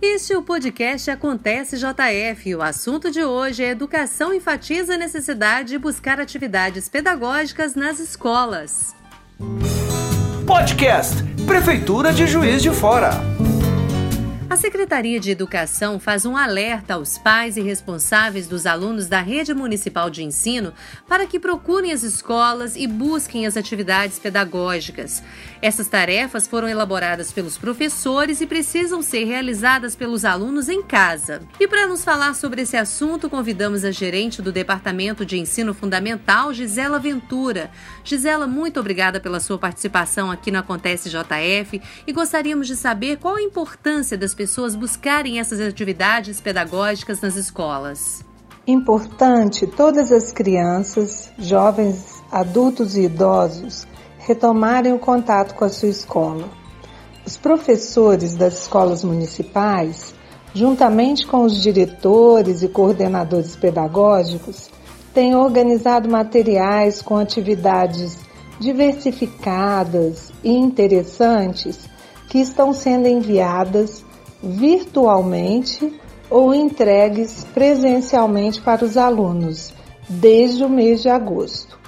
Este é o podcast Acontece JF. O assunto de hoje é Educação enfatiza a necessidade de buscar atividades pedagógicas nas escolas. Podcast Prefeitura de Juiz de Fora. A Secretaria de Educação faz um alerta aos pais e responsáveis dos alunos da rede municipal de ensino para que procurem as escolas e busquem as atividades pedagógicas. Essas tarefas foram elaboradas pelos professores e precisam ser realizadas pelos alunos em casa. E para nos falar sobre esse assunto, convidamos a gerente do Departamento de Ensino Fundamental, Gisela Ventura. Gisela, muito obrigada pela sua participação aqui no Acontece JF e gostaríamos de saber qual a importância das pessoas pessoas buscarem essas atividades pedagógicas nas escolas? Importante todas as crianças, jovens, adultos e idosos retomarem o contato com a sua escola. Os professores das escolas municipais, juntamente com os diretores e coordenadores pedagógicos, têm organizado materiais com atividades diversificadas e interessantes que estão sendo enviadas virtualmente ou entregues presencialmente para os alunos desde o mês de agosto.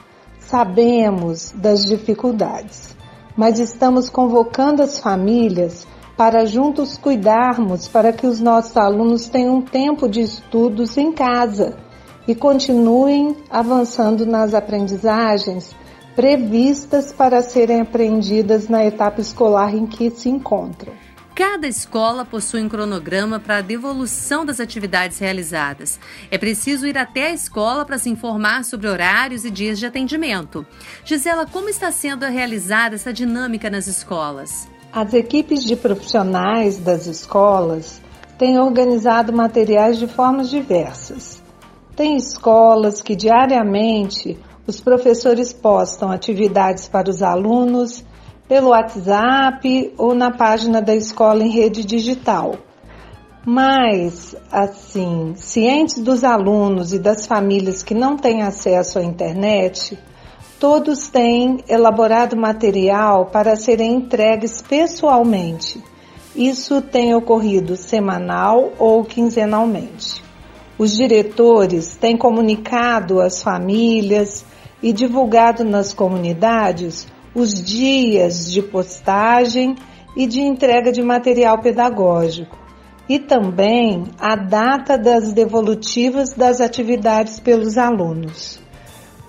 Sabemos das dificuldades, mas estamos convocando as famílias para juntos cuidarmos para que os nossos alunos tenham tempo de estudos em casa e continuem avançando nas aprendizagens previstas para serem aprendidas na etapa escolar em que se encontram. Cada escola possui um cronograma para a devolução das atividades realizadas. É preciso ir até a escola para se informar sobre horários e dias de atendimento. Gisela, como está sendo realizada essa dinâmica nas escolas? As equipes de profissionais das escolas têm organizado materiais de formas diversas. Tem escolas que diariamente os professores postam atividades para os alunos pelo WhatsApp ou na página da escola em rede digital. Mas, assim, cientes dos alunos e das famílias que não têm acesso à internet, todos têm elaborado material para serem entregues pessoalmente. Isso tem ocorrido semanal ou quinzenalmente. Os diretores têm comunicado às famílias e divulgado nas comunidades os dias de postagem e de entrega de material pedagógico e também a data das devolutivas das atividades pelos alunos.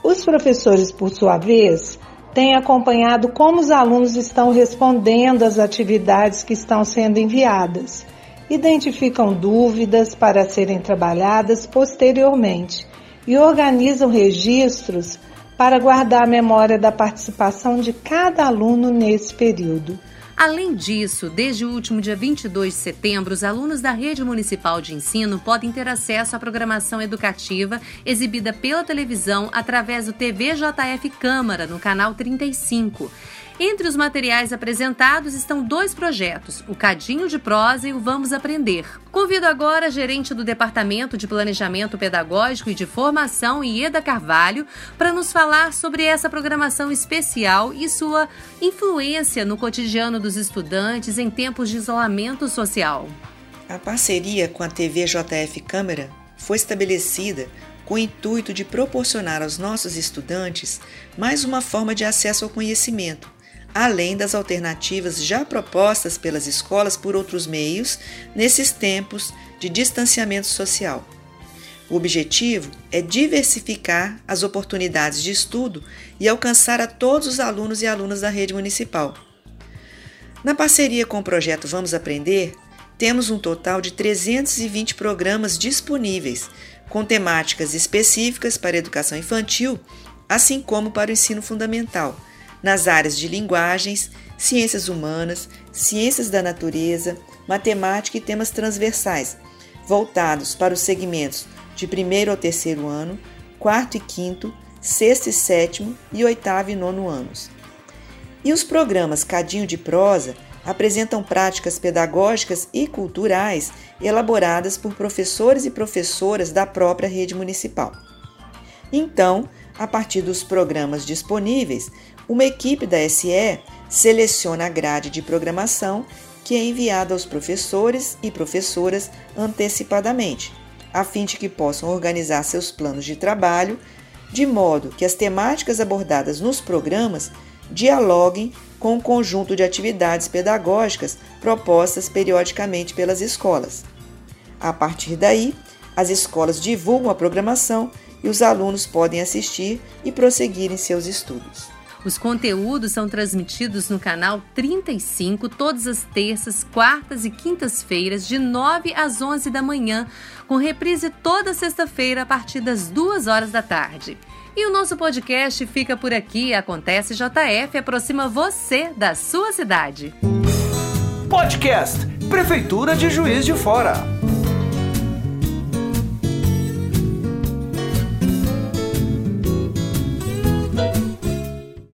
Os professores, por sua vez, têm acompanhado como os alunos estão respondendo às atividades que estão sendo enviadas, identificam dúvidas para serem trabalhadas posteriormente e organizam registros para guardar a memória da participação de cada aluno nesse período. Além disso, desde o último dia 22 de setembro, os alunos da Rede Municipal de Ensino podem ter acesso à programação educativa exibida pela televisão através do TVJF Câmara, no canal 35. Entre os materiais apresentados estão dois projetos, o Cadinho de Prosa e o Vamos Aprender. Convido agora a gerente do Departamento de Planejamento Pedagógico e de Formação, Ieda Carvalho, para nos falar sobre essa programação especial e sua influência no cotidiano dos estudantes em tempos de isolamento social. A parceria com a TV JF Câmara foi estabelecida com o intuito de proporcionar aos nossos estudantes mais uma forma de acesso ao conhecimento além das alternativas já propostas pelas escolas por outros meios nesses tempos de distanciamento social. O objetivo é diversificar as oportunidades de estudo e alcançar a todos os alunos e alunas da rede municipal. Na parceria com o projeto Vamos Aprender, temos um total de 320 programas disponíveis, com temáticas específicas para a educação infantil, assim como para o ensino fundamental nas áreas de linguagens, ciências humanas, ciências da natureza, matemática e temas transversais, voltados para os segmentos de primeiro ao terceiro ano, quarto e quinto, sexto e sétimo e oitavo e nono anos. E os programas Cadinho de Prosa apresentam práticas pedagógicas e culturais elaboradas por professores e professoras da própria rede municipal. Então, a partir dos programas disponíveis, uma equipe da SE seleciona a grade de programação que é enviado aos professores e professoras antecipadamente, a fim de que possam organizar seus planos de trabalho de modo que as temáticas abordadas nos programas dialoguem com o conjunto de atividades pedagógicas propostas periodicamente pelas escolas. A partir daí, as escolas divulgam a programação e os alunos podem assistir e prosseguir em seus estudos. Os conteúdos são transmitidos no canal 35 todas as terças, quartas e quintas-feiras, de 9 às 11 da manhã, com reprise toda sexta-feira a partir das 2 horas da tarde. E o nosso podcast fica por aqui. Acontece JF aproxima você da sua cidade. Podcast Prefeitura de Juiz de Fora.